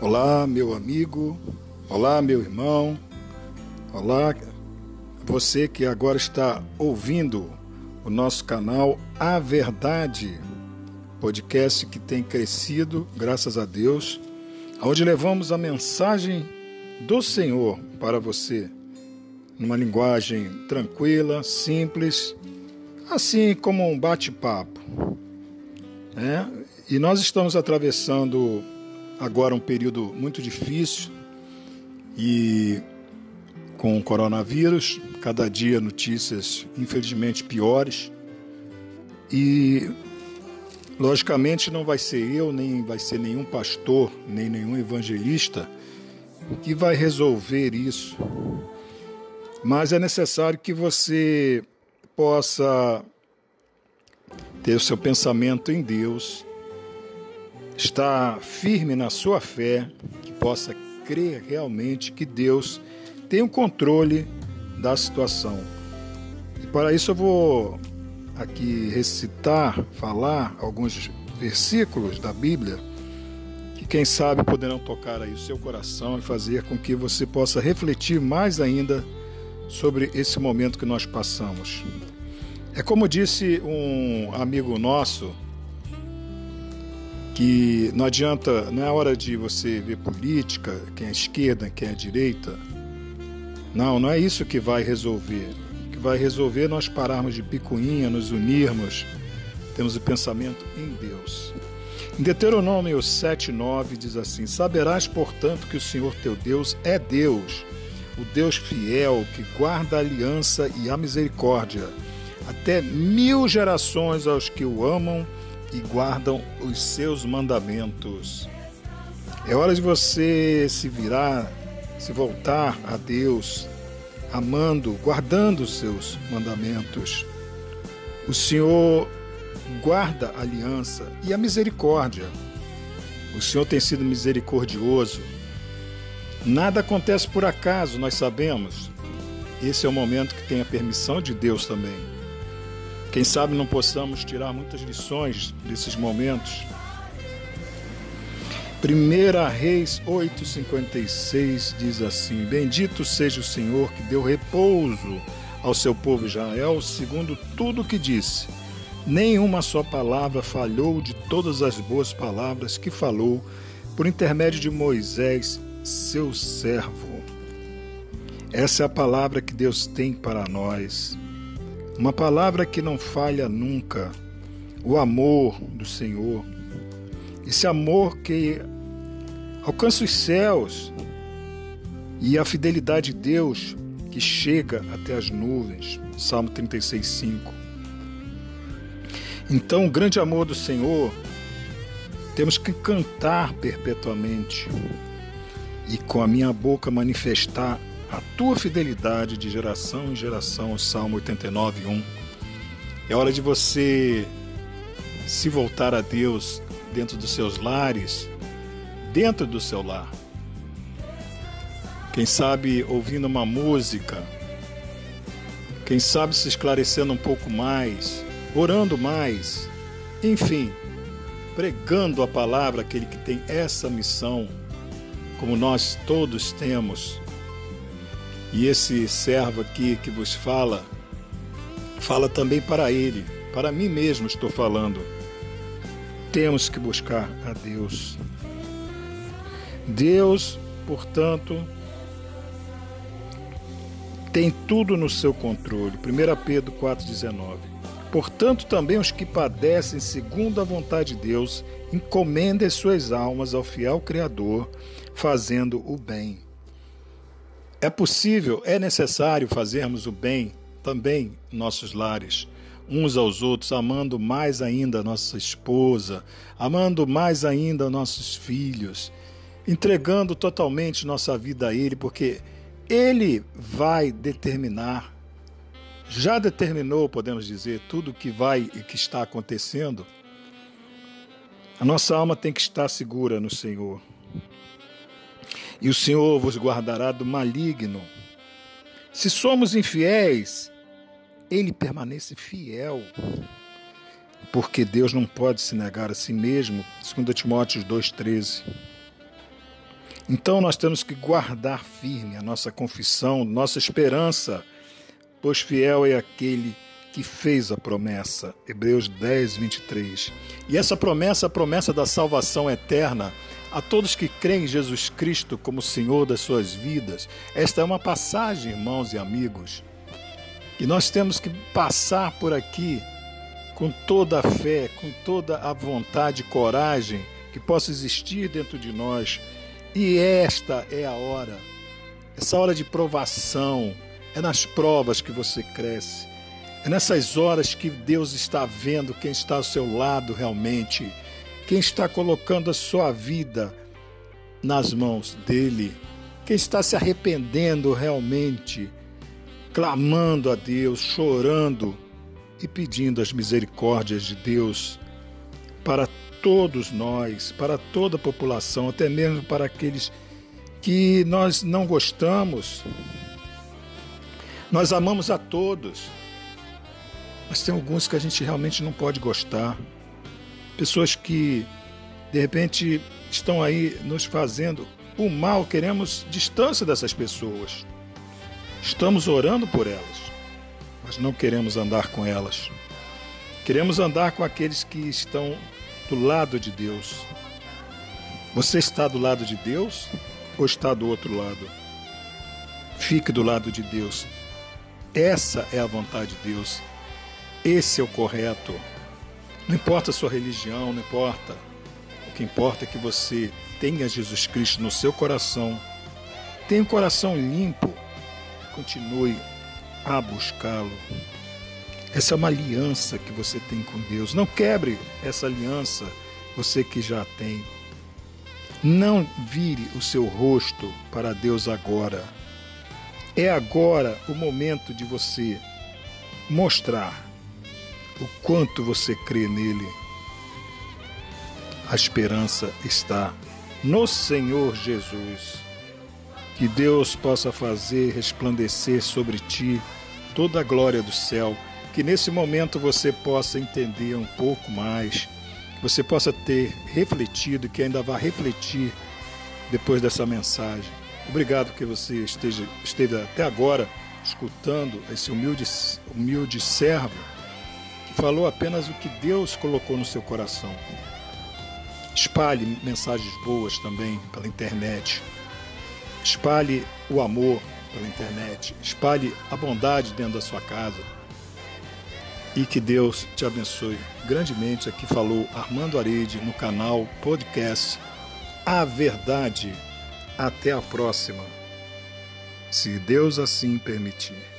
Olá, meu amigo. Olá, meu irmão. Olá, você que agora está ouvindo o nosso canal A Verdade, podcast que tem crescido, graças a Deus, onde levamos a mensagem do Senhor para você, numa linguagem tranquila, simples, assim como um bate-papo. Né? E nós estamos atravessando agora um período muito difícil e com o coronavírus, cada dia notícias infelizmente piores. E logicamente não vai ser eu, nem vai ser nenhum pastor, nem nenhum evangelista que vai resolver isso. Mas é necessário que você possa ter o seu pensamento em Deus estar firme na sua fé, que possa crer realmente que Deus tem o controle da situação. E para isso eu vou aqui recitar, falar alguns versículos da Bíblia que quem sabe poderão tocar aí o seu coração e fazer com que você possa refletir mais ainda sobre esse momento que nós passamos. É como disse um amigo nosso, que não adianta, não é hora de você ver política, quem é esquerda, quem é direita. Não, não é isso que vai resolver. O que vai resolver é nós pararmos de picuinha, nos unirmos, temos o pensamento em Deus. Em Deuteronômio 7,9 diz assim: Saberás, portanto, que o Senhor teu Deus é Deus, o Deus fiel, que guarda a aliança e a misericórdia, até mil gerações aos que o amam e guardam os seus mandamentos. É hora de você se virar, se voltar a Deus, amando, guardando os seus mandamentos. O Senhor guarda a aliança e a misericórdia. O Senhor tem sido misericordioso. Nada acontece por acaso, nós sabemos. Esse é o momento que tem a permissão de Deus também. Quem sabe não possamos tirar muitas lições desses momentos. 1 Reis 8,56 diz assim: Bendito seja o Senhor que deu repouso ao seu povo Israel, segundo tudo que disse. Nenhuma só palavra falhou de todas as boas palavras que falou por intermédio de Moisés, seu servo. Essa é a palavra que Deus tem para nós. Uma palavra que não falha nunca. O amor do Senhor. Esse amor que alcança os céus. E a fidelidade de Deus que chega até as nuvens. Salmo 36, 5. Então, o grande amor do Senhor temos que cantar perpetuamente e com a minha boca manifestar a tua fidelidade de geração em geração, Salmo 89, 1. É hora de você se voltar a Deus dentro dos seus lares, dentro do seu lar. Quem sabe ouvindo uma música, quem sabe se esclarecendo um pouco mais, orando mais, enfim, pregando a palavra, aquele que tem essa missão, como nós todos temos e esse servo aqui que vos fala, fala também para ele, para mim mesmo estou falando. Temos que buscar a Deus. Deus, portanto, tem tudo no seu controle. 1 Pedro 4,19. Portanto, também os que padecem segundo a vontade de Deus, encomendem suas almas ao fiel Criador, fazendo o bem. É possível, é necessário fazermos o bem também em nossos lares, uns aos outros, amando mais ainda nossa esposa, amando mais ainda nossos filhos, entregando totalmente nossa vida a Ele, porque Ele vai determinar, já determinou, podemos dizer, tudo o que vai e que está acontecendo. A nossa alma tem que estar segura no Senhor e o Senhor vos guardará do maligno. Se somos infiéis, ele permanece fiel, porque Deus não pode se negar a si mesmo, segundo Timóteo 2,13. Então nós temos que guardar firme a nossa confissão, nossa esperança, pois fiel é aquele que fez a promessa. Hebreus 10, 23. E essa promessa, a promessa da salvação eterna a todos que creem em Jesus Cristo como Senhor das suas vidas. Esta é uma passagem, irmãos e amigos, e nós temos que passar por aqui com toda a fé, com toda a vontade e coragem que possa existir dentro de nós. E esta é a hora, essa hora de provação, é nas provas que você cresce. É nessas horas que Deus está vendo quem está ao seu lado realmente, quem está colocando a sua vida nas mãos dele, quem está se arrependendo realmente clamando a Deus, chorando e pedindo as misericórdias de Deus para todos nós, para toda a população, até mesmo para aqueles que nós não gostamos. Nós amamos a todos, mas tem alguns que a gente realmente não pode gostar. Pessoas que de repente estão aí nos fazendo o mal, queremos distância dessas pessoas. Estamos orando por elas, mas não queremos andar com elas. Queremos andar com aqueles que estão do lado de Deus. Você está do lado de Deus ou está do outro lado? Fique do lado de Deus. Essa é a vontade de Deus. Esse é o correto. Não importa a sua religião, não importa. O que importa é que você tenha Jesus Cristo no seu coração. Tenha um coração limpo continue a buscá-lo. Essa é uma aliança que você tem com Deus. Não quebre essa aliança, você que já tem. Não vire o seu rosto para Deus agora. É agora o momento de você mostrar o quanto você crê nele. A esperança está no Senhor Jesus. Que Deus possa fazer resplandecer sobre ti toda a glória do céu. Que nesse momento você possa entender um pouco mais, você possa ter refletido e que ainda vá refletir depois dessa mensagem. Obrigado que você esteja, esteve até agora escutando esse humilde, humilde servo falou apenas o que Deus colocou no seu coração. Espalhe mensagens boas também pela internet. Espalhe o amor pela internet. Espalhe a bondade dentro da sua casa. E que Deus te abençoe grandemente. Aqui falou Armando Arede no canal podcast A Verdade. Até a próxima, se Deus assim permitir.